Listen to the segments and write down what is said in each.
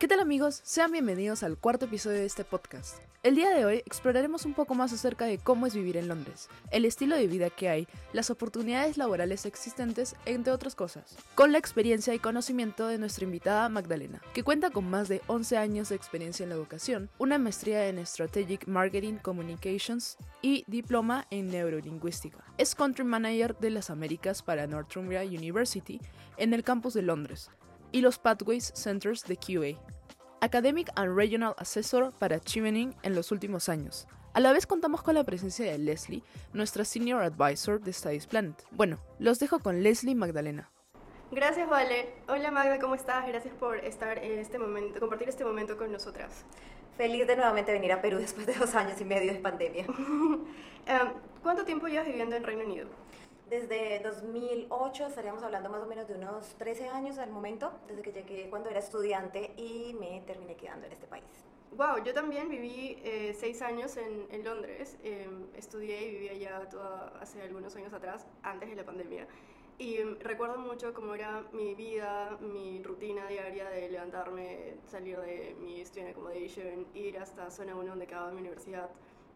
¿Qué tal amigos? Sean bienvenidos al cuarto episodio de este podcast. El día de hoy exploraremos un poco más acerca de cómo es vivir en Londres, el estilo de vida que hay, las oportunidades laborales existentes, entre otras cosas, con la experiencia y conocimiento de nuestra invitada Magdalena, que cuenta con más de 11 años de experiencia en la educación, una maestría en Strategic Marketing Communications y diploma en neurolingüística. Es Country Manager de las Américas para Northumbria University en el campus de Londres, y los Pathways Centers de QA. Academic and Regional Assessor para Chevening en los últimos años. A la vez contamos con la presencia de Leslie, nuestra Senior Advisor de Studies Planet. Bueno, los dejo con Leslie Magdalena. Gracias, Vale. Hola Magda, ¿cómo estás? Gracias por estar en este momento, compartir este momento con nosotras. Feliz de nuevamente venir a Perú después de dos años y medio de pandemia. Em, ¿Cuánto tiempo llevas viviendo en Reino Unido? Desde 2008 estaríamos hablando más o menos de unos 13 años al momento, desde que llegué cuando era estudiante y me terminé quedando en este país. Wow, yo también viví eh, seis años en, en Londres. Em, estudié y viví allá toda, hace algunos años atrás, antes de la pandemia. Y em, recuerdo mucho cómo era mi vida, mi rutina diaria de levantarme, salir de mi student accommodation, ir hasta zona 1 donde quedaba mi universidad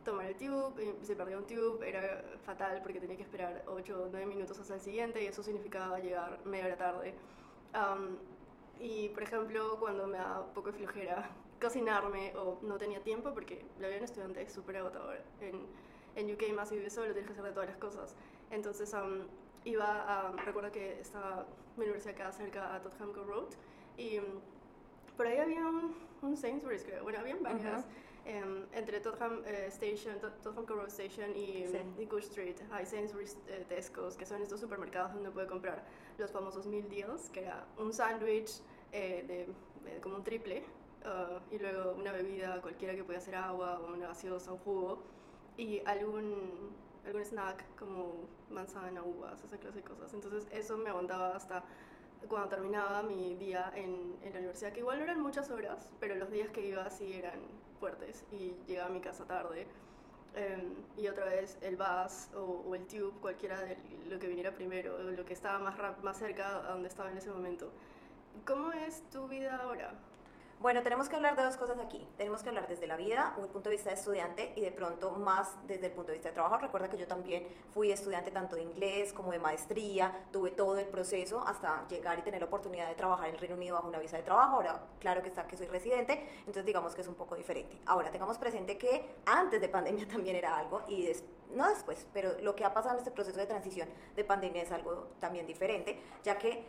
tomar el tube, se perdió un tube, era fatal porque tenía que esperar 8 o 9 minutos hasta el siguiente y eso significaba llegar media hora tarde. y por ejemplo, cuando me da poco de flojera cocinarme o no tenía tiempo, porque la vida en estudiante es súper agotador. En, en UK más si vives solo tienes que hacer de todas las cosas. Entonces iba a, recuerdo que estaba mi universidad acá cerca a Tottenham Court Road y por ahí había un, un Sainsbury's, creo. Bueno, habían varias. Em, entre Tottenham uh, Station, Tottenham Road Station y, sí. y Good Street hay Sainsbury's uh, Tesco's, que son estos supermercados donde puede comprar los famosos meal deals, que era un sándwich eh, de, como un triple uh, y luego una bebida cualquiera que pueda ser agua o una gaseosa, un jugo y algún algún snack como manzana, uvas, esa clase de cosas. Entonces eso me aguantaba hasta cuando terminaba mi día en, en, la universidad, que igual no eran muchas horas, pero los días que iba sí eran y llegaba a mi casa tarde. Eh, y otra vez el bus o, o, el tube, cualquiera de lo que viniera primero, lo que estaba más, más cerca a donde estaba en ese momento. ¿Cómo es tu vida ahora? Bueno, tenemos que hablar de dos cosas aquí. Tenemos que hablar desde la vida o el punto de vista de estudiante y de pronto más desde el punto de vista de trabajo. Recuerda que yo también fui estudiante tanto de inglés como de maestría, tuve todo el proceso hasta llegar y tener la oportunidad de trabajar en el Reino Unido bajo una visa de trabajo. Ahora, claro que está que soy residente, entonces digamos que es un poco diferente. Ahora, tengamos presente que antes de pandemia también era algo y des no después, pero lo que ha pasado en este proceso de transición de pandemia es algo también diferente, ya que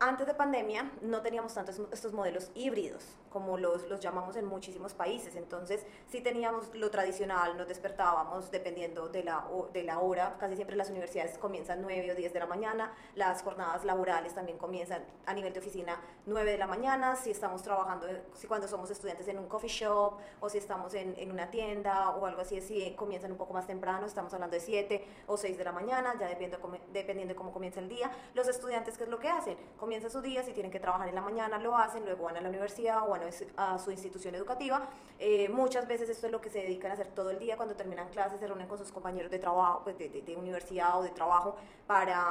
antes de pandemia no teníamos tantos estos modelos híbridos como los, los llamamos en muchísimos países. Entonces, sí teníamos lo tradicional, nos despertábamos dependiendo de la, de la hora. Casi siempre las universidades comienzan 9 o 10 de la mañana. Las jornadas laborales también comienzan a nivel de oficina 9 de la mañana. Si estamos trabajando, si cuando somos estudiantes en un coffee shop o si estamos en, en una tienda o algo así, si comienzan un poco más temprano, estamos hablando de 7 o 6 de la mañana, ya dependiendo, dependiendo de cómo comienza el día. Los estudiantes, ¿qué es lo que hacen? Comienza su día, si tienen que trabajar en la mañana lo hacen, luego van a la universidad o van a su institución educativa. Eh, muchas veces esto es lo que se dedican a hacer todo el día, cuando terminan clases se reúnen con sus compañeros de trabajo, pues de, de, universidad o de trabajo para,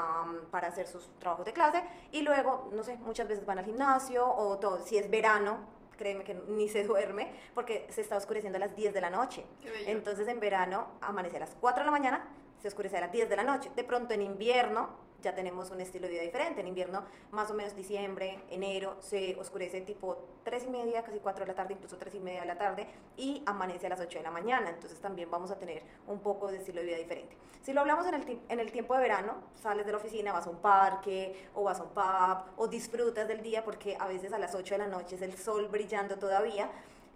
para hacer sus trabajos de clase y luego, no sé, muchas veces van al gimnasio o todo, si es verano, créeme que ni se duerme porque se está oscureciendo a las 10 de la noche. Entonces en verano amanece a las 4 de la mañana, se oscurece a las 10 de la noche. De pronto en invierno ya tenemos un estilo de vida diferente. En invierno, más o menos diciembre, enero, se oscurece tipo 3 y media, casi 4 de la tarde, incluso 3 y media de la tarde, y amanece a las 8 de la mañana. Entonces también vamos a tener un poco de estilo de vida diferente. Si lo hablamos en el, en el tiempo de verano, sales de la oficina, vas a un parque, o vas a un pub, o disfrutas del día, porque a veces a las 8 de la noche es el sol brillando todavía.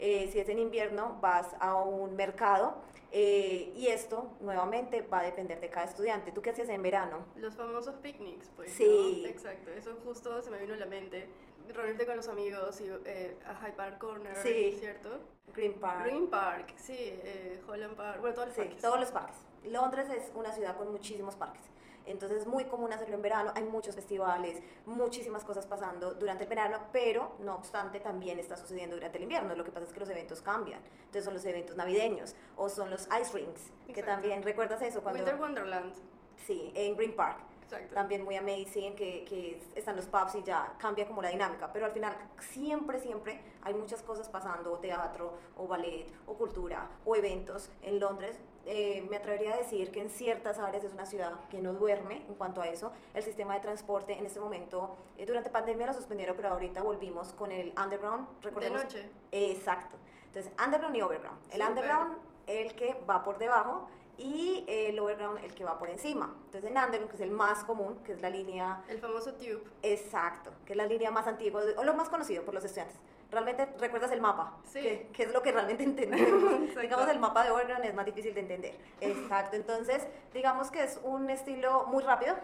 Eh, si es en invierno, vas a un mercado eh, y esto nuevamente va a depender de cada estudiante. ¿Tú qué hacías en verano? Los famosos picnics, pues. Sí. ¿no? Exacto, eso justo se me vino a la mente. Reunirte con los amigos y eh, a Hyde Park Corner, sí. ¿cierto? Green Park. Green Park, sí, eh, Holland Park, bueno, todos los sí, parques. todos los parques. Londres es una ciudad con muchísimos parques. Entonces es muy común hacerlo en verano, hay muchos festivales, muchísimas cosas pasando durante el verano, pero no obstante también está sucediendo durante el invierno. Lo que pasa es que los eventos cambian. Entonces son los eventos navideños o son los ice rinks, que también, ¿recuerdas eso? Cuando, Winter Wonderland. Sí, en Green Park. Exacto. también muy amazing, que, que están los pubs y ya cambia como la dinámica, pero al final siempre, siempre hay muchas cosas pasando, teatro o ballet o cultura o eventos en Londres. Eh, me atrevería a decir que en ciertas áreas es una ciudad que no duerme en cuanto a eso. El sistema de transporte en este momento, eh, durante pandemia lo suspendieron, pero ahorita volvimos con el underground. De noche. Exacto. Entonces, underground y overground. El underground, el que va por debajo, y el overground, el que va por encima. Entonces, el underground, que es el más común, que es la línea El famoso tube. exacto, que es la línea más antigua, o lo más conocido por los estudiantes. Realmente recuerdas el mapa, Sí. que, que es lo que realmente entendemos. Digamos, el mapa de overground es más difícil de entender. Exacto, entonces, digamos que es un estilo muy rápido,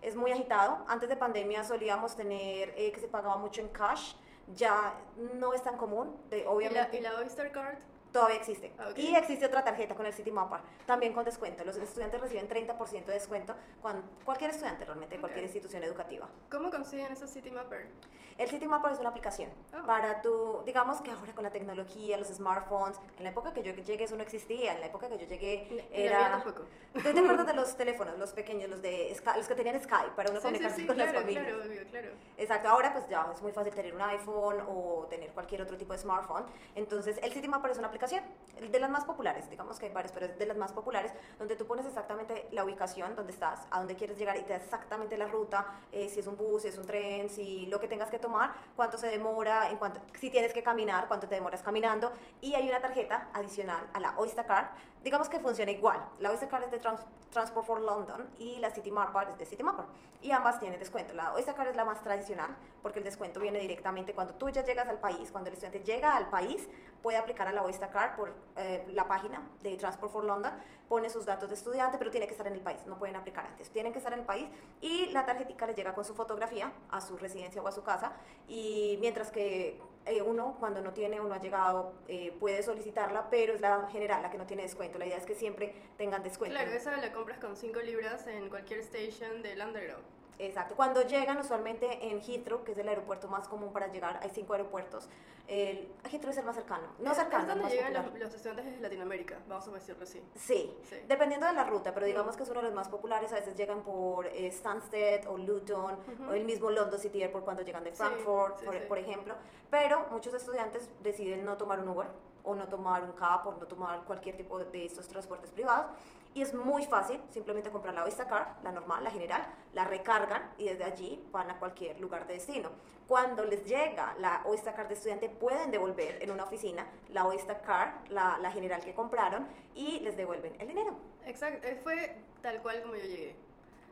es muy agitado. Antes de pandemia solíamos tener eh, que se pagaba mucho en cash, ya no es tan común, de- ¿Y la, obviamente y la Oyster Card? Todavía existe. Ah, ok. Y existe otra tarjeta con el City Mapper, también con descuento. Los estudiantes reciben 30% de descuento, cuando, cualquier estudiante realmente, de cualquier institución educativa. ¿Cómo consiguen esos City Mapper? El City Mapper es una aplicación Oh. para tu, digamos que ahora con la tecnología, los smartphones, en la época que yo llegué eso no existía, en la época que yo llegué era... ¿Tú te acuerdas de los teléfonos, los pequeños, los, de Sky- los que tenían Skype para uno Sí, sí, comunicarse sí, con las claro, familias? claro, obvio, claro. Exacto, ahora pues ya es muy fácil tener un iPhone o tener cualquier otro tipo de smartphone. Entonces, el City Mapper es una aplicación de las más populares, digamos que hay varias, pero es de las más populares, donde tú pones exactamente la ubicación, donde estás, a dónde quieres llegar y te da exactamente la ruta, eh, si es un bus, si es un tren, si lo que tengas que tomar, cuánto se demora, en cuánto, si tienes que caminar, cuánto te demoras caminando. Y hay una tarjeta adicional a la Oyster Card, digamos que funciona igual. La Oyster Card es de Trans- Transport for London y la City Mapper es de City Mapper. Y ambas tienen descuento. La Oyster Card es la más tradicional porque el descuento viene directamente cuando tú ya llegas al país, cuando el estudiante llega al país, puede aplicar a la Oyster Card por eh, la página de Transport for London, pone sus datos de estudiante, pero tiene que estar en el país, no pueden aplicar antes, tienen que estar en el país y la tarjetica le llega con su fotografía a su residencia o a su casa y mientras que eh, uno cuando no tiene o no ha llegado eh, puede solicitarla, pero es la general la que no tiene descuento, la idea es que siempre tengan descuento. Claro, esa la compras con 5 libras en cualquier station del Underground. Exacto. Cuando llegan usualmente en Heathrow, que es el aeropuerto más común para llegar, hay cinco aeropuertos. El, Heathrow es el más cercano. No cercano, Es donde más llegan popular. los, los estudiantes de Latinoamérica, vamos a decirlo así. Sí, Sí. dependiendo de la ruta, pero digamos que es uno de los más populares. A veces llegan por eh, Stansted o Luton Ujú. o el mismo London City Airport cuando llegan de Frankfurt, sí, por, sí. por ejemplo. Pero muchos estudiantes deciden no tomar un Uber o no tomar un cab o no tomar cualquier tipo de estos transportes privados. Y es muy fácil, simplemente comprar la Oyster Card, la normal, la general, la recargan y desde allí van a cualquier lugar de destino. Cuando les llega la Oyster Card de estudiante, pueden devolver en una oficina la Oyster Card, la, la general que compraron, y les devuelven el dinero. Exacto, eh, fue tal cual como yo llegué.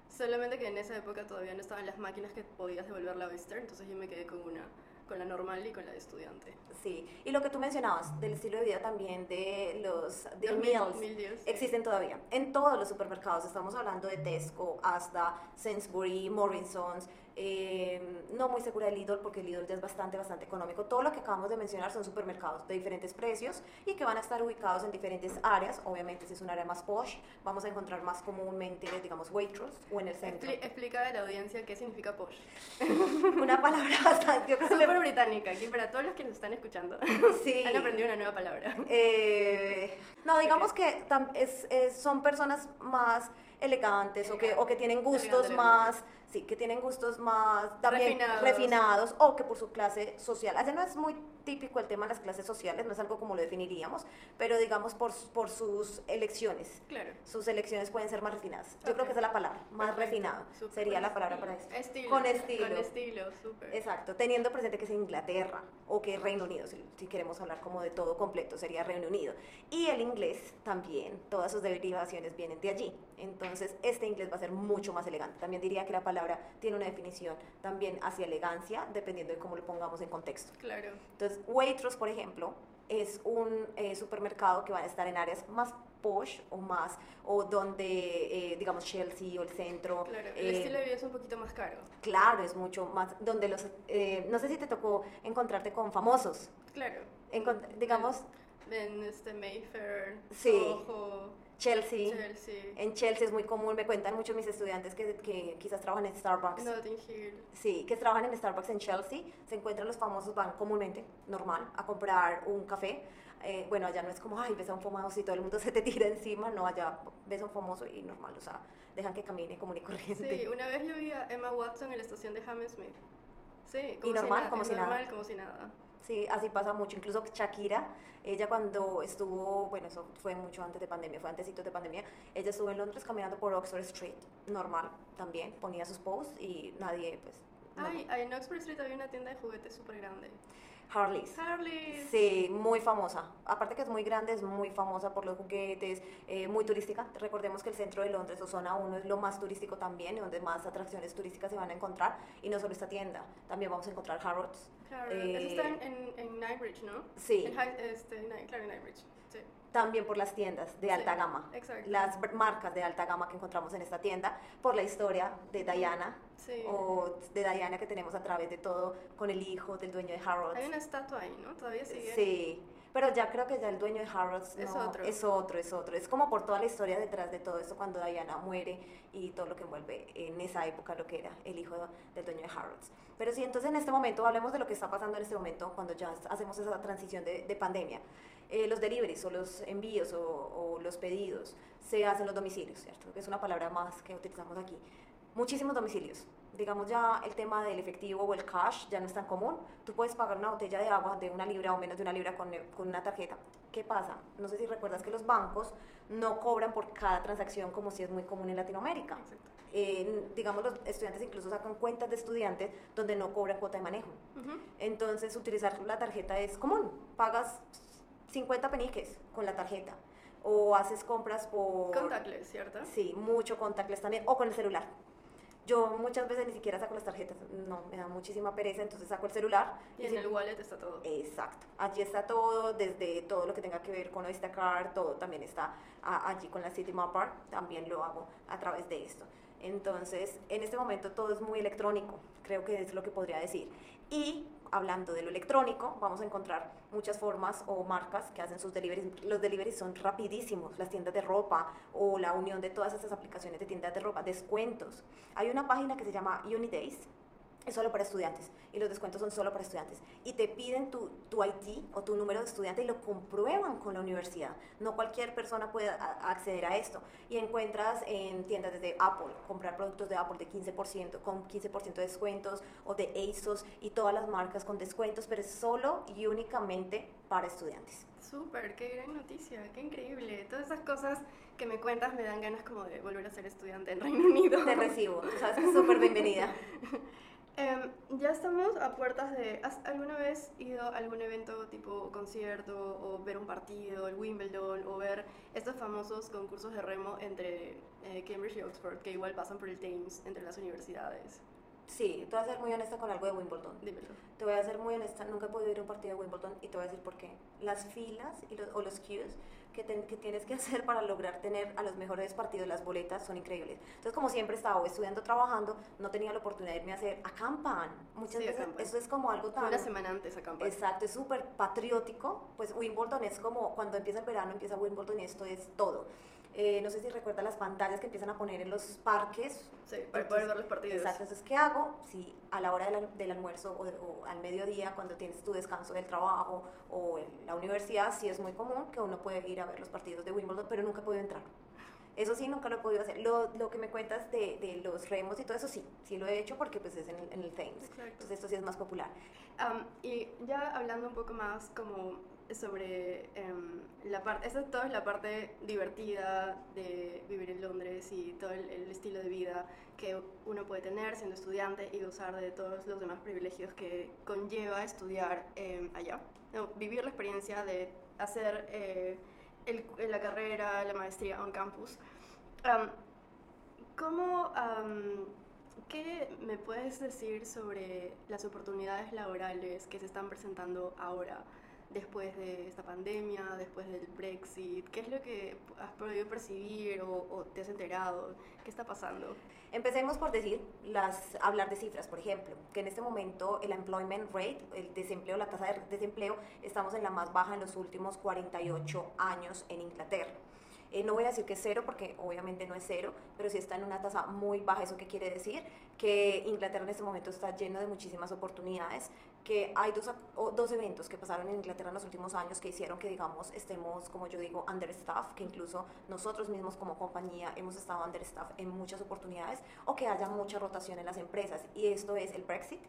Solamente que en esa época todavía no estaban las máquinas que podías devolver la Oyster, entonces yo me quedé con una, con la normal y con la de estudiante. Sí, y lo que tú mencionabas del estilo de vida también de los de Los meals mil- mil existen todavía en todos los supermercados. Estamos hablando de Tesco, hasta Sainsbury, Morrison's. Eh, no muy segura de Lidl porque Lidl ya es bastante, bastante económico. Todo lo que acabamos de mencionar son supermercados de diferentes precios y que van a estar ubicados en diferentes áreas. Obviamente, si es un área más posh, vamos a encontrar más comúnmente, digamos, Waitrose o en el centro. Expli- explica a la audiencia qué significa posh. Una palabra bastante... Súper británica, aquí para todos los que nos están escuchando. Sí. Han aprendido una nueva palabra. Eh, no, digamos que es- es- son personas más elegantes o que, o que tienen gustos Elegante, más, sí, que tienen gustos más también Refinados. refinados o que por su clase social. Así no es muy típico el tema de las clases sociales, no es algo como lo definiríamos, pero digamos por, por sus elecciones. Claro. Sus elecciones pueden ser más refinadas. Yo creo que esa es la palabra, más Perfecto. refinado. Sería la palabra para esto. Estilo. Con estilo. Con estilo, súper. Exacto, teniendo presente que es Inglaterra o que es Reino Unido, si, si queremos hablar como de todo completo, sería Reino Unido. Y el inglés también, todas sus derivaciones vienen de allí. Entonces, este inglés va a ser mucho más elegante. También diría que la palabra tiene una definición también hacia elegancia, dependiendo de cómo lo pongamos en contexto. Claro. Entonces, Waitrose, por ejemplo, es un eh, supermercado que va a estar en áreas más posh o más, o donde, eh, digamos, Chelsea o el centro. Claro. El eh, estilo de vida es un poquito más caro. Claro, es mucho más, donde los, eh, no sé si te tocó encontrarte con famosos, Claro. Encont- digamos, En este Mayfair, Sí. Soho. Chelsea. Chelsea. En Chelsea es muy común, me cuentan muchos mis estudiantes que, que quizás trabajan en Starbucks. Notting Hill. Sí, que trabajan en Starbucks en Chelsea, se encuentran los famosos, van comúnmente, normal, a comprar un café. Eh, bueno, allá no es como, ay, ves a un famoso y todo el mundo se te tira encima, no, allá ves a un famoso y normal, o sea, dejan que camine común y corriente. Sí, una vez yo vi a Emma Watson en la estación de Hammersmith. Sí, Y normal, como y si nada. normal, como si nada. Sí, así pasa mucho. Incluso Shakira, ella cuando estuvo, bueno, eso fue mucho antes de pandemia, fue antesito de pandemia, ella estuvo en Londres caminando por Oxford Street, normal también, ponía sus posts y nadie, pues, no. Ay, en Oxford Street había una tienda de juguetes súper grande. Harley's. Harley. Sí, muy famosa. Aparte que es muy grande, es muy famosa por los juguetes, eh, muy turística. Recordemos que el centro de Londres o zona 1 es lo más turístico también, donde más atracciones turísticas se van a encontrar. Y no solo esta tienda, también vamos a encontrar Harrods. Claro, Eh, eso está en, en, en Knightsbridge, ¿no? Sí. En este, claro, en Knightsbridge. Sí. También por las tiendas de Sí, alta gama. exacto. Las marcas de alta gama que encontramos en esta tienda, por la historia de Diana, Sí. o de Diana que tenemos a través de todo, con el hijo del dueño de Harrods. Hay una estatua ahí, ¿no? Todavía sigue. Sí, pero ya creo que ya el dueño de Harrods Es no, otro. es otro, es otro. Es como por toda la historia detrás de todo esto cuando Diana muere y todo lo que envuelve en esa época lo que era el hijo del dueño de Harrods. Pero sí, entonces en este momento hablemos de lo que está pasando en este momento cuando ya hacemos esa transición de, de pandemia. Eh, los deliveries o los envíos o, o los pedidos se hacen los domicilios, ¿cierto? Que es una palabra más que utilizamos aquí. Muchísimos domicilios. Digamos ya el tema del efectivo o el cash ya no es tan común. Tú puedes pagar una botella de agua de una libra o menos de una libra con, con una tarjeta. ¿Qué pasa? No sé si recuerdas que los bancos no cobran por cada transacción como si es muy común en Latinoamérica. Eh, digamos, los estudiantes incluso sacan cuentas de estudiantes donde no cobran cuota de manejo. Ujú. Entonces, utilizar la tarjeta es común. Pagas 50 peniques con la tarjeta. O haces compras por... Contactless, ¿cierto? Sí, mucho contactless también. O con el celular. Yo muchas veces ni siquiera saco las tarjetas. No, me da muchísima pereza, entonces saco el celular. Y en si- el wallet está todo. Exacto. Allí está todo, desde todo lo que tenga que ver con Instacart, todo también está allí con la City Mapper, también lo hago a través de esto. Entonces, en este momento todo es muy electrónico, creo que es lo que podría decir. Y hablando de lo electrónico, vamos a encontrar muchas formas o marcas que hacen sus deliveries. Los deliveries son rapidísimos, las tiendas de ropa o la unión de todas estas aplicaciones de tiendas de ropa, descuentos. Hay una página que se llama Unidays, es solo para estudiantes y los descuentos son solo para estudiantes. Y te piden tu, tu ID o tu número de estudiante y lo comprueban con la universidad. No cualquier persona puede a- acceder a esto. Y encuentras en tiendas desde Apple, comprar productos de Apple de 15%, con 15% de descuentos, o de ASOS y todas las marcas con descuentos, pero es solo y únicamente para estudiantes. Súper, qué gran noticia, qué increíble. Todas esas cosas que me cuentas me dan ganas como de volver a ser estudiante en Reino Unido. Te recibo, tú sabes que es súper bienvenida. Em, ya estamos a puertas de... ¿Has alguna vez ido a algún evento tipo concierto o ver un partido, el Wimbledon o ver estos famosos concursos de remo entre eh, Cambridge y Oxford que igual pasan por el Thames entre las universidades? Sí, te voy a ser muy honesta con algo de Wimbledon. Dímelo. Te voy a ser muy honesta, nunca he podido ir a un partido de Wimbledon y te voy a decir por qué. Las filas y los, o los queues que, tienes que hacer para lograr tener a los mejores partidos, las boletas, son increíbles. Entonces, como siempre he estado estudiando, trabajando, no tenía la oportunidad de irme a hacer, acampan. Muchas Sí, veces acampan. eso es como algo tan... Una semana antes acampan. Exacto, es súper patriótico. Pues Wimbledon es como cuando empieza el verano, empieza Wimbledon y esto es todo. Eh, no sé si recuerdas las pantallas que empiezan a poner en los parques. Sí, para poder ver los partidos. Exacto, entonces, ¿qué hago? Si a la hora del, al- del almuerzo o, de- o al mediodía, cuando tienes tu descanso del trabajo o en la universidad, sí es muy común que uno puede ir a ver los partidos de Wimbledon, pero nunca he podido entrar. Eso sí, nunca lo he podido hacer. Lo, lo que me cuentas de, de los remos y todo eso, sí, sí lo he hecho porque pues es en, el- en el Thames. Exacto. Entonces esto sí es más popular. Am, y ya hablando un poco más como sobre em, la parte, esa toda es la parte divertida de vivir en Londres y todo el, estilo de vida que uno puede tener siendo estudiante y gozar de todos los demás privilegios que conlleva estudiar em, allá. Vivir la experiencia de hacer eh, la carrera, la maestría on campus. Am, ¿Cómo, qué me puedes decir sobre las oportunidades laborales que se están presentando ahora, después de esta pandemia, después del Brexit? ¿Qué es lo que has podido percibir o, o te has enterado? ¿Qué está pasando? Empecemos por decir, las, hablar de cifras, por ejemplo, que en este momento el employment rate, el desempleo, la tasa de desempleo, estamos en la más baja en los últimos 48 años en Inglaterra. Eh, no voy a decir que es cero porque obviamente no es cero, pero sí está en una tasa muy baja. ¿Eso qué quiere decir? Que Inglaterra en este momento está lleno de muchísimas oportunidades, que hay dos, dos eventos que pasaron en Inglaterra en los últimos años que hicieron que, digamos, estemos, como yo digo, understaff, que incluso nosotros mismos como compañía hemos estado understaff en muchas oportunidades, o que haya mucha rotación en las empresas. Y esto es el Brexit,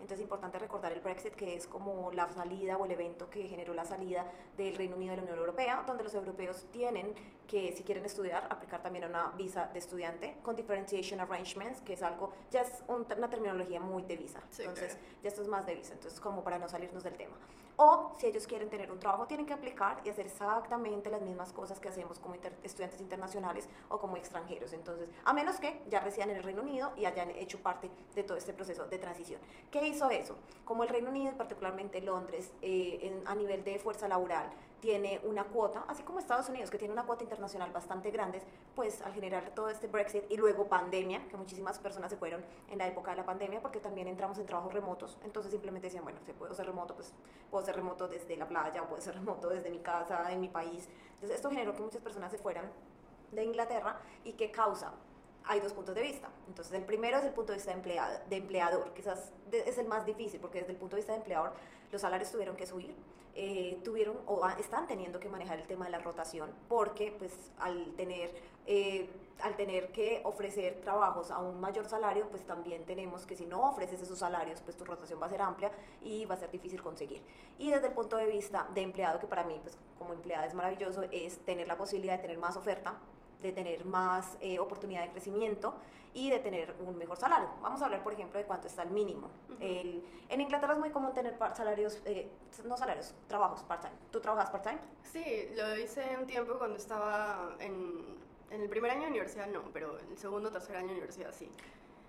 entonces es importante recordar el Brexit, que es como la salida o el evento que generó la salida del Reino Unido de la Unión Europea, donde los europeos tienen que, si quieren estudiar, aplicar también una visa de estudiante con differentiation arrangements, que es algo, ya es una terminología muy de visa. Entonces, ya esto es más de visa, entonces como para no salirnos del tema. O si ellos quieren tener un trabajo, tienen que aplicar y hacer exactamente las mismas cosas que hacemos como estudiantes internacionales o como extranjeros. Entonces, a menos que ya residan en el Reino Unido y hayan hecho parte de todo este proceso de transición. ¿Qué hizo eso? Como el Reino Unido, particularmente Londres, eh, a nivel de fuerza laboral, tiene una cuota, así como Estados Unidos, que tiene una cuota internacional bastante grande, pues al generar todo este Brexit y luego pandemia, que muchísimas personas se fueron en la época de la pandemia porque también entramos en trabajos remotos, entonces simplemente decían, bueno, si puedo ser remoto, pues puedo ser remoto desde la playa o puedo ser remoto desde mi casa, en mi país. Entonces esto generó que muchas personas se fueran de Inglaterra y qué causa hay dos puntos de vista. Entonces, el primero es el punto de vista de, empleado, de empleador, quizás es el más difícil, porque desde el punto de vista de empleador los salarios tuvieron que subir, eh, tuvieron o están teniendo que manejar el tema de la rotación porque pues al tener eh, al tener que ofrecer trabajos a un mayor salario pues también tenemos que si no ofreces esos salarios pues tu rotación va a ser amplia y va a ser difícil conseguir. Y desde el punto de vista de empleado que para mí pues como empleada es maravilloso es tener la posibilidad de tener más oferta de tener más eh, oportunidad de crecimiento y de tener un mejor salario. Vamos a hablar, por ejemplo, de cuánto está el mínimo. el, en Inglaterra es muy común tener salarios, eh, no salarios, trabajos part-time. ¿Tú trabajas part-time? Sí, lo hice un tiempo cuando estaba en, en el primer año de universidad, no, pero el segundo o tercer año de universidad sí.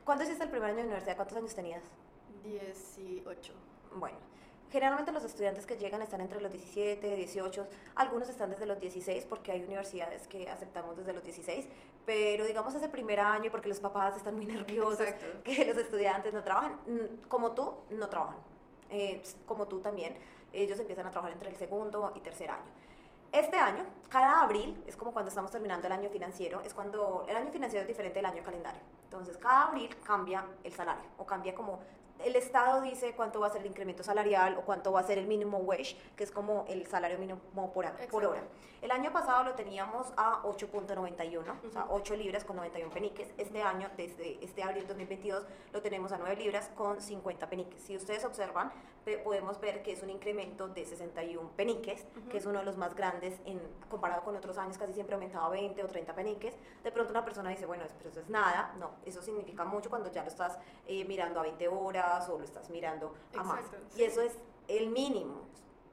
¿Cuándo hiciste el primer año de universidad? ¿Cuántos años tenías? 18. Bueno, Generalmente los estudiantes que llegan están entre los 17, 18, algunos están desde los 16 porque hay universidades que aceptamos desde los 16, pero digamos ese primer año porque los papás están muy nerviosos que los estudiantes no trabajan, mm, como tú, no trabajan, eh, como tú también, ellos empiezan a trabajar entre el segundo y tercer año. Este año, cada abril, es como cuando estamos terminando el año financiero, es cuando el año financiero es diferente del año calendario. Entonces, cada abril cambia el salario o cambia como el Estado dice cuánto va a ser el incremento salarial o cuánto va a ser el mínimo wage, que es como el salario mínimo por, por hora. El año pasado lo teníamos a 8.91, o sea, 8 libras con 91 peniques. Este año, desde este abril 2022, lo tenemos a 9 libras con 50 peniques. Si ustedes observan, podemos ver que es un incremento de 61 peniques, que es uno de los más grandes en, comparado con otros años, casi siempre aumentaba 20 o 30 peniques. De pronto una persona dice, bueno, pero eso es nada. No, eso significa mucho cuando ya lo estás eh, mirando a 20 horas o lo estás mirando a más. Y eso es el mínimo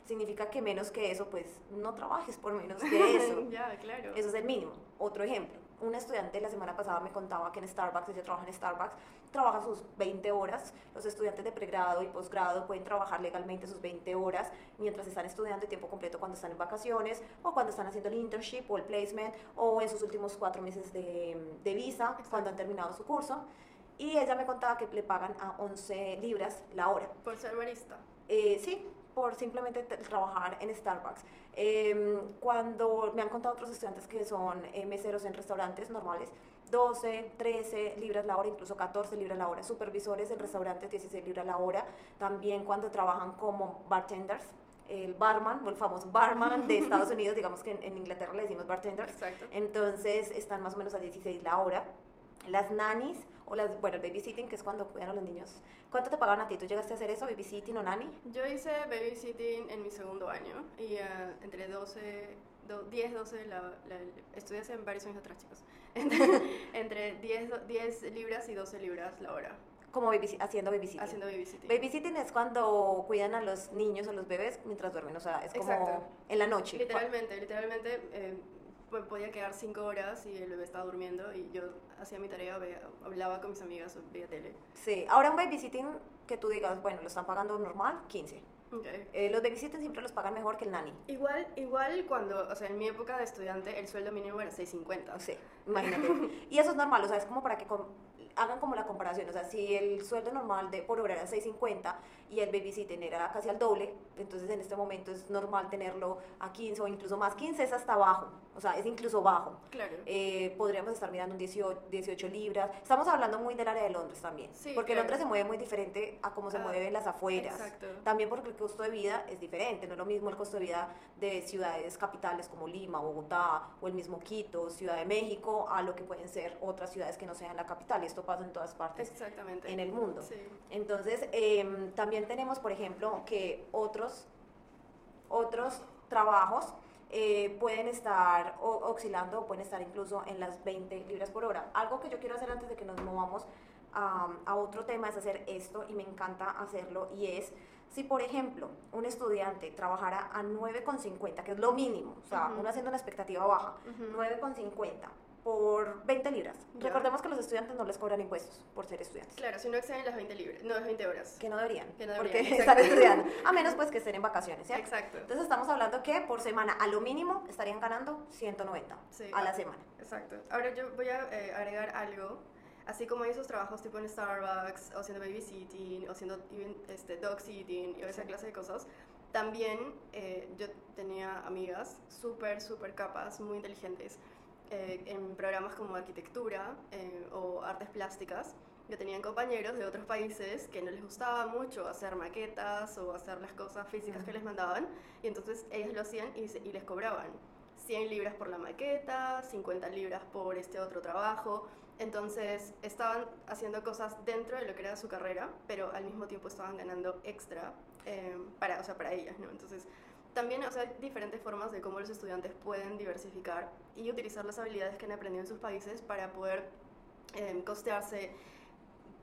significa que menos que eso, pues no trabajes por menos que eso. ya, claro. Eso es el mínimo. Otro ejemplo, un estudiante la semana pasada me contaba que en Starbucks, ella trabaja en Starbucks, trabaja sus 20 horas. Los estudiantes de pregrado y posgrado pueden trabajar legalmente sus 20 horas mientras están estudiando de tiempo completo cuando están en vacaciones o cuando están haciendo el internship o el placement o en sus últimos cuatro meses de, de visa cuando han terminado su curso. Y ella me contaba que le pagan a 11 libras la hora. ¿Por ser barista? Eh, sí, por simplemente trabajar en Starbucks. Em, cuando me han contado otros estudiantes que son eh, meseros en restaurantes normales, 12, 13 libras la hora, incluso 14 libras la hora. Supervisores en restaurantes, 16 libras la hora. También cuando trabajan como bartenders, el barman, o el famoso barman de Estados Unidos, digamos que en, Inglaterra le decimos bartenders. Exacto. Entonces están más o menos a 16 la hora. Las nannies, o las, bueno, el babysitting, que es cuando cuidan a los niños. ¿Cuánto te pagaban a ti? ¿Tú llegaste a hacer eso, babysitting o nanny? Yo hice babysitting en mi segundo año y uh, entre 12, 10, 12, la, la, estudié hace varios años atrás, chicos. entre 10, 10 libras y 12 libras la hora. Como haciendo babysitting. Haciendo babysitting. Babysitting es cuando cuidan a los niños o los bebés mientras duermen, o sea, es como en la noche. Literalmente, literalmente. Eh, podía quedar cinco horas y el bebé estaba durmiendo y yo hacía mi tarea, hablaba con mis amigas veía tele. Sí, ahora un babysitting que tú digas, bueno, lo están pagando normal, 15. Okay. Eh, los babysitting siempre los pagan mejor que el nanny. Igual, igual cuando, o sea, en mi época de estudiante el sueldo mínimo era 6.50. Sí, imagínate. y eso es normal, o sea, es como para que hagan como la comparación, o sea, si el sueldo normal de por hora era 6.50 y el babysitting era casi al doble, entonces en este momento es normal tenerlo a 15 o incluso más. 15 es hasta bajo, o sea, es incluso bajo. Claro. Eh, podríamos estar mirando un 18, 18 libras. Estamos hablando muy del área de Londres también, Sí, porque claro. Londres se mueve muy diferente a cómo se Ah, mueve en las afueras. exacto. También porque el costo de vida es diferente, no es lo mismo el costo de vida de ciudades capitales como Lima, Bogotá o el mismo Quito, Ciudad de México, a lo que pueden ser otras ciudades que no sean la capital. Y esto pasa en todas partes Exactamente. en el mundo. Sí. Entonces, em, también tenemos, por ejemplo, que otros, otros trabajos eh, pueden estar oscilando o pueden estar incluso en las 20 libras por hora. Algo que yo quiero hacer antes de que nos movamos a, a otro tema es hacer esto y me encanta hacerlo y es si por ejemplo un estudiante trabajara a 9,50 que es lo mínimo, o sea, uno haciendo una expectativa baja, Ujú. 9,50 por 20 libras. Ya. Recordemos que los estudiantes no les cobran impuestos por ser estudiantes Claro, si no exceden las 20 libras, no, las 20 horas. que no deberían, Que no porque deberían, están exacto. estudiando, a menos pues que estén en vacaciones, ¿cierto? Exacto. Entonces estamos hablando que por semana, a lo mínimo, estarían ganando 190 Sí. a la semana. Exacto. Ahora yo voy a eh, agregar algo. Así como hay esos trabajos tipo en Starbucks, o haciendo babysitting, o haciendo even, este, dog sitting, y esa clase de cosas, también eh, yo tenía amigas súper, súper capas, muy inteligentes, eh, en programas como arquitectura eh, o artes plásticas. Yo tenían compañeros de otros países que no les gustaba mucho hacer maquetas o hacer las cosas físicas que Ujú. les mandaban, y entonces ellos lo hacían y, se- y les cobraban. 100 libras por la maqueta, 50 libras por este otro trabajo. Entonces estaban haciendo cosas dentro de lo que era su carrera, pero al mismo tiempo estaban ganando extra eh, para, o sea, para ellas, ¿no? Entonces también o sea, hay diferentes formas de cómo los estudiantes pueden diversificar y utilizar las habilidades que han aprendido en sus países para poder eh, costearse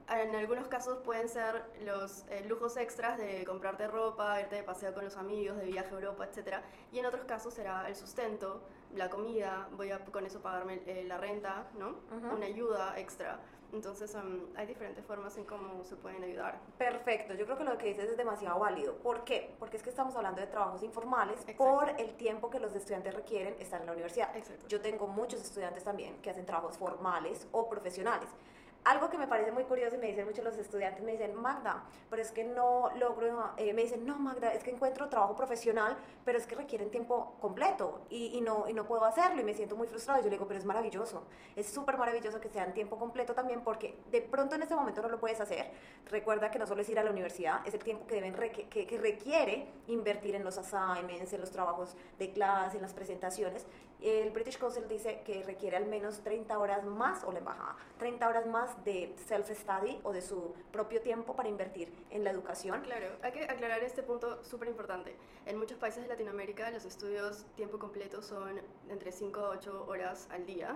en algunos casos pueden ser los eh, lujos extras de comprarte ropa, irte de paseo con los amigos, de viaje a Europa, etc. Y en otros casos será el sustento, la comida, voy a con eso pagarme eh, la renta, ¿no? Una ayuda extra. Entonces um, hay diferentes formas en cómo se pueden ayudar. Perfecto, yo creo que lo que dices es demasiado válido. ¿Por qué? Porque es que estamos hablando de trabajos informales Exacto. por el tiempo que los estudiantes requieren estar en la universidad. Exacto. Yo tengo muchos estudiantes también que hacen trabajos formales o profesionales. Algo que me parece muy curioso y me dicen muchos los estudiantes, me dicen, Magda, pero es que no logro, eh, me dicen, no, Magda, es que encuentro trabajo profesional, pero es que requieren tiempo completo y, y no, y no puedo hacerlo y me siento muy frustrado. Yo le digo, pero es maravilloso, es súper maravilloso que sea en tiempo completo también porque de pronto en este momento no lo puedes hacer. Recuerda que no solo es ir a la universidad, es el tiempo que, deben que, que requiere invertir en los assignments, en los trabajos de clase, en las presentaciones. El British Council dice que requiere al menos 30 horas más, o la embajada, 30 horas más de self-study o de su propio tiempo para invertir en la educación. Claro, hay que aclarar este punto súper importante. En muchos países de Latinoamérica los estudios tiempo completo son entre 5 a 8 horas al día,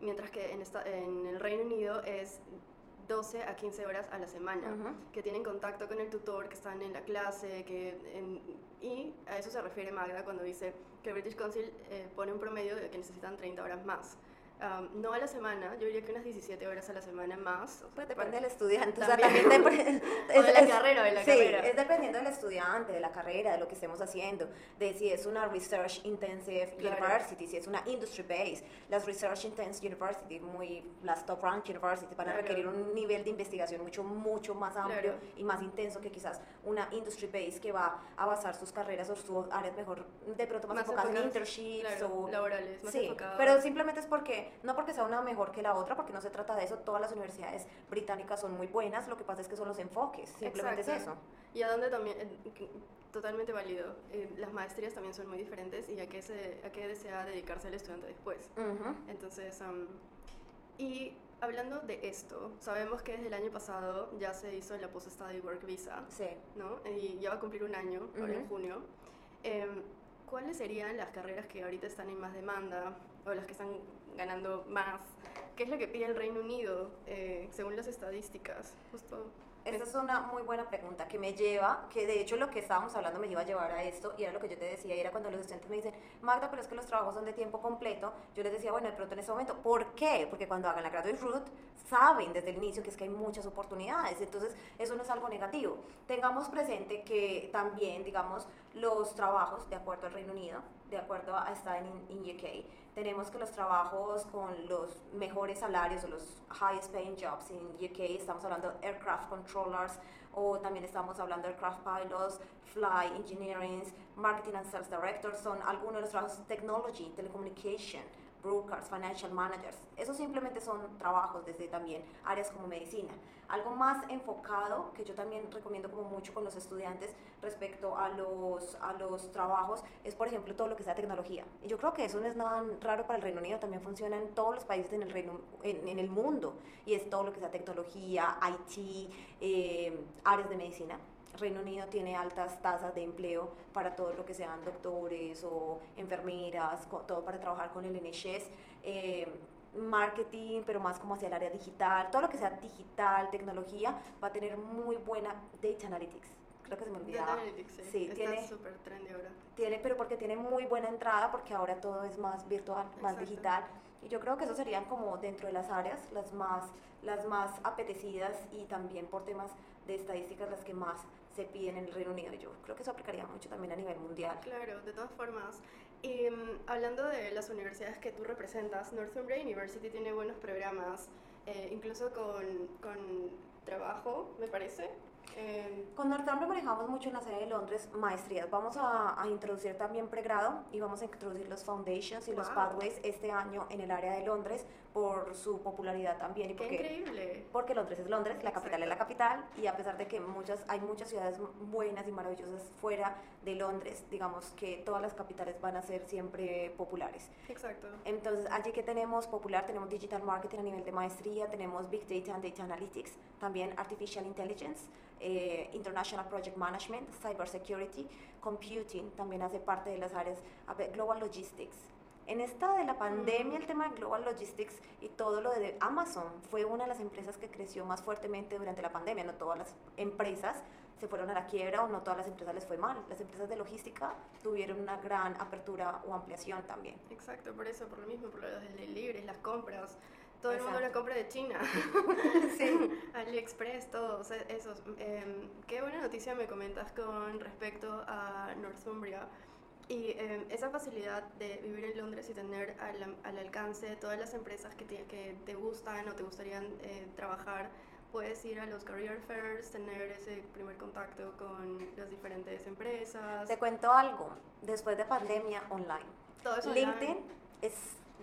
mientras que en, esta- en el Reino Unido es 12 a 15 horas a la semana, que tienen contacto con el tutor, que están en la clase, que en- y a eso se refiere Magda cuando dice que el British Council eh, pone un promedio de que necesitan 30 horas más. Um, no a la semana, yo diría que unas 17 horas a la semana más. Pues para- depende del estudiante, o sea, También. también depende- O de la carrera, de la sí, carrera. es dependiendo del estudiante, de la carrera, de lo que estemos haciendo, de si es una Research Intensive Claro. University, si es una Industry Based. Las Research Intensive University, muy, las Top Rank University, van a Claro. requerir un nivel de investigación mucho, mucho más amplio Claro. y más intenso que quizás una Industry Based que va a basar sus carreras o sus áreas mejor, de pronto más, Más enfocadas en internships o laborales, más sí, enfocadas. pero simplemente es porque, no porque sea una mejor que la otra, porque no se trata de eso, todas las universidades británicas son muy buenas, lo que pasa es que son los enfoques, simplemente es Exacto. eso. Y a dónde también, eh, totalmente válido. Eh, las maestrías también son muy diferentes y a qué, se, a qué desea dedicarse el estudiante después. Entonces, y hablando de esto, sabemos que desde el año pasado ya se hizo la Post-Study Work Visa, Sí. ¿no? Y ya va a cumplir un año, ahora en Ujú. junio. Em, ¿Cuáles serían las carreras que ahorita están en más demanda o las que están ganando más? ¿Qué es lo que pide el Reino Unido eh, según las estadísticas? Justo. Esta es una muy buena pregunta que me lleva, que de hecho lo que estábamos hablando me iba a llevar a esto, y era lo que yo te decía, y era cuando los estudiantes me dicen, Magda, pero es que los trabajos son de tiempo completo, yo les decía, bueno, de pronto en este momento, ¿por qué? Porque cuando hagan la graduate route, saben desde el inicio que es que hay muchas oportunidades, entonces eso no es algo negativo. Tengamos presente que también, digamos, los trabajos de acuerdo al Reino Unido, de acuerdo a estar en, en UK. Tenemos que los trabajos con los mejores salarios o los highest paying jobs en UK, estamos hablando de aircraft controllers o también estamos hablando de aircraft pilots, fly engineering, marketing and sales directors, son algunos de los trabajos technology, telecommunication, brokers, financial managers. Esos simplemente son trabajos desde también áreas como medicina. Algo más enfocado que yo también recomiendo como mucho con los estudiantes respecto a los, a los trabajos es, por ejemplo, todo lo que sea tecnología. Y yo creo que eso no es nada raro para el Reino Unido, también funciona en todos los países en el, Reino, en el mundo. Y es todo lo que sea tecnología, IT, eh, áreas de medicina. Reino Unido tiene altas tasas de empleo para todo lo que sean doctores o enfermeras, todo para trabajar con el NHS. Eh, marketing, pero más como hacia el área digital, todo lo que sea digital, tecnología, va a tener muy buena data analytics. Creo que se me olvidaba. Data Analytics, sí. Sí, Está tiene- súper trendy ahora. Tiene, pero porque tiene muy buena entrada, porque ahora todo es más virtual, más Exacto. digital. Y yo creo que eso serían como dentro de las áreas las más, las más apetecidas y también por temas de estadísticas las que más se piden en el Reino Unido. Yo creo que eso aplicaría mucho también a nivel mundial. Claro, de todas formas. Y mm, hablando de las universidades que tú representas, Northumbria University tiene buenos programas, eh, incluso con, con trabajo, me parece. Eh, Con Northumbria manejamos mucho en la sede de Londres maestrías. Vamos a, a introducir también pregrado y vamos a introducir los foundations y los Wow. pathways este año en el área de Londres por su popularidad también y ¡Qué porque increíble! porque Londres es Londres, la capital es la Exacto. capital y a pesar de que muchas hay muchas ciudades buenas y maravillosas fuera de Londres, digamos que todas las capitales van a ser siempre populares. Exacto. Entonces, allí que tenemos popular, tenemos digital marketing a nivel de maestría, tenemos big data and data analytics, también artificial intelligence, eh, international project management, cyber security, computing, también hace parte de las áreas, global logistics. En esta de la pandemia, el tema de global logistics y todo lo de Amazon fue una de las empresas que creció más fuertemente durante la pandemia. No todas las empresas se fueron a la quiebra o no todas las empresas les fue mal. Las empresas de logística tuvieron una gran apertura o ampliación también. Exacto, por eso, por lo mismo, por los libres, las compras. Todo el mundo la compra de China. Sí. AliExpress, todos e- esos. Em, qué buena noticia me comentas con respecto a Northumbria. Y em, esa facilidad de vivir en Londres y tener al, al alcance todas las empresas que te, que te gustan o te gustarían eh, trabajar, puedes ir a los career fairs, tener ese primer contacto con las diferentes empresas. Te cuento algo, después de pandemia online, Todo eso online. LinkedIn es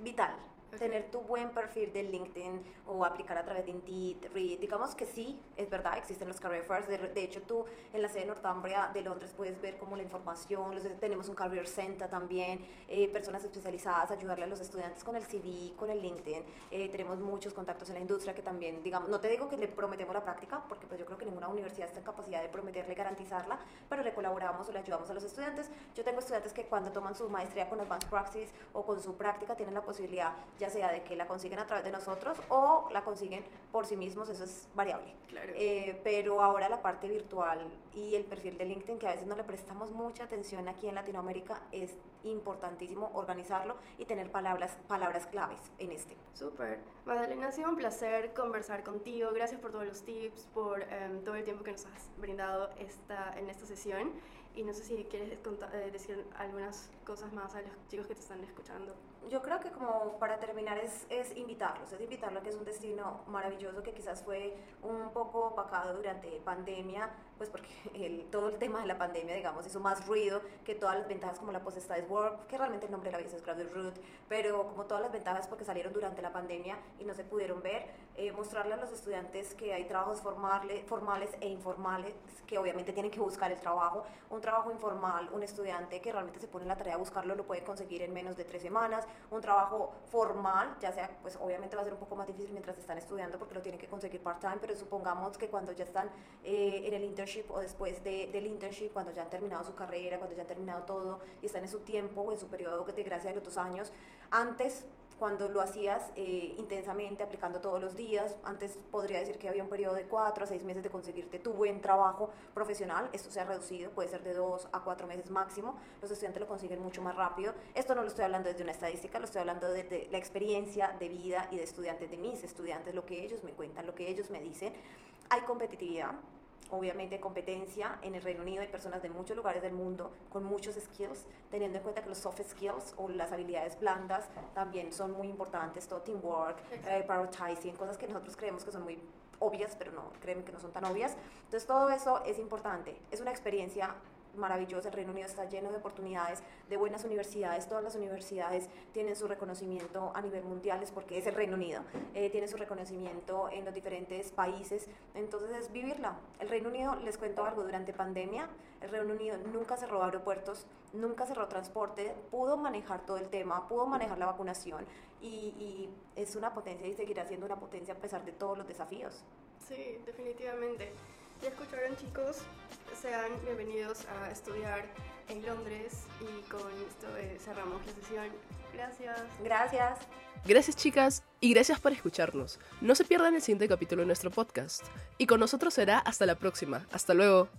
vital. Ok. Tener tu buen perfil de LinkedIn o aplicar a través de Indeed. Digamos que sí, es verdad, existen los career fairs. De, de hecho, tú en la sede de Northumbria de Londres puedes ver como la información. los- tenemos un career center también, eh, personas especializadas, ayudarle a los estudiantes con el CV, con el LinkedIn. Eh, tenemos muchos contactos en la industria que también, digamos, no te digo que le prometemos la práctica, porque pues yo creo que ninguna universidad está en capacidad de prometerle garantizarla, pero le colaboramos o le ayudamos a los estudiantes. Yo tengo estudiantes que cuando toman su maestría con Advanced Practice o con su práctica tienen la posibilidad ya sea de que la consiguen a través de nosotros o la consiguen por sí mismos, eso es variable. Claro. Eh, pero ahora la parte virtual y el perfil de LinkedIn, que a veces no le prestamos mucha atención aquí en Latinoamérica, es importantísimo organizarlo y tener palabras, palabras claves en este. Súper. Magdalena, ha sido un placer conversar contigo. Gracias por todos los tips, por em, todo el tiempo que nos has brindado esta, en esta sesión. Y no sé si quieres eh, decir algunas cosas más a los chicos que te están escuchando. Yo creo que como para terminar es, es invitarlos, es invitarlos a que es un destino maravilloso que quizás fue un poco opacado durante pandemia, pues porque el, todo el tema de la pandemia, digamos, hizo más ruido que todas las ventajas como la post-studies work, que realmente el nombre de la visa es graduate route, pero como todas las ventajas porque salieron durante la pandemia y no se pudieron ver, eh, mostrarle a los estudiantes que hay trabajos formales, formales e informales, que obviamente tienen que buscar el trabajo, un trabajo informal, un estudiante que realmente se pone en la tarea de buscarlo lo puede conseguir en menos de tres semanas, un trabajo formal, ya sea, pues obviamente va a ser un poco más difícil mientras están estudiando porque lo tienen que conseguir part-time, pero supongamos que cuando ya están eh, en el internship o después de, del internship, cuando ya han terminado su carrera, cuando ya han terminado todo y están en su tiempo o en su periodo de gracia de los dos años, antes cuando lo hacías eh, intensamente, aplicando todos los días. Antes podría decir que había un periodo de cuatro a seis meses de conseguirte tu buen trabajo profesional. Esto se ha reducido, puede ser de dos a cuatro meses máximo. Los estudiantes lo consiguen mucho más rápido. Esto no lo estoy hablando desde una estadística, lo estoy hablando desde la experiencia de vida y de estudiantes, de mis estudiantes, lo que ellos me cuentan, lo que ellos me dicen. Hay competitividad. Obviamente competencia. En el Reino Unido hay personas de muchos lugares del mundo con muchos skills, teniendo en cuenta que los soft skills o las habilidades blandas también son muy importantes, todo teamwork, eh, prioritizing, cosas que nosotros creemos que son muy obvias, pero no, créeme que no son tan obvias. Entonces todo eso es importante. Es una experiencia maravilloso. El Reino Unido está lleno de oportunidades, de buenas universidades. Todas las universidades tienen su reconocimiento a nivel mundial, es porque es el Reino Unido. Eh, tiene su reconocimiento en los diferentes países. Entonces es vivirla. El Reino Unido, les cuento algo, durante pandemia, el Reino Unido nunca cerró aeropuertos, nunca cerró transporte, pudo manejar todo el tema, pudo manejar la vacunación y, y es una potencia y seguirá siendo una potencia a pesar de todos los desafíos. Sí, definitivamente. Ya escucharon chicos, sean bienvenidos a estudiar en Londres y con esto eh, cerramos la sesión. Gracias. Gracias. Gracias chicas y gracias por escucharnos. No se pierdan el siguiente capítulo de nuestro podcast. Y con nosotros será hasta la próxima. Hasta luego.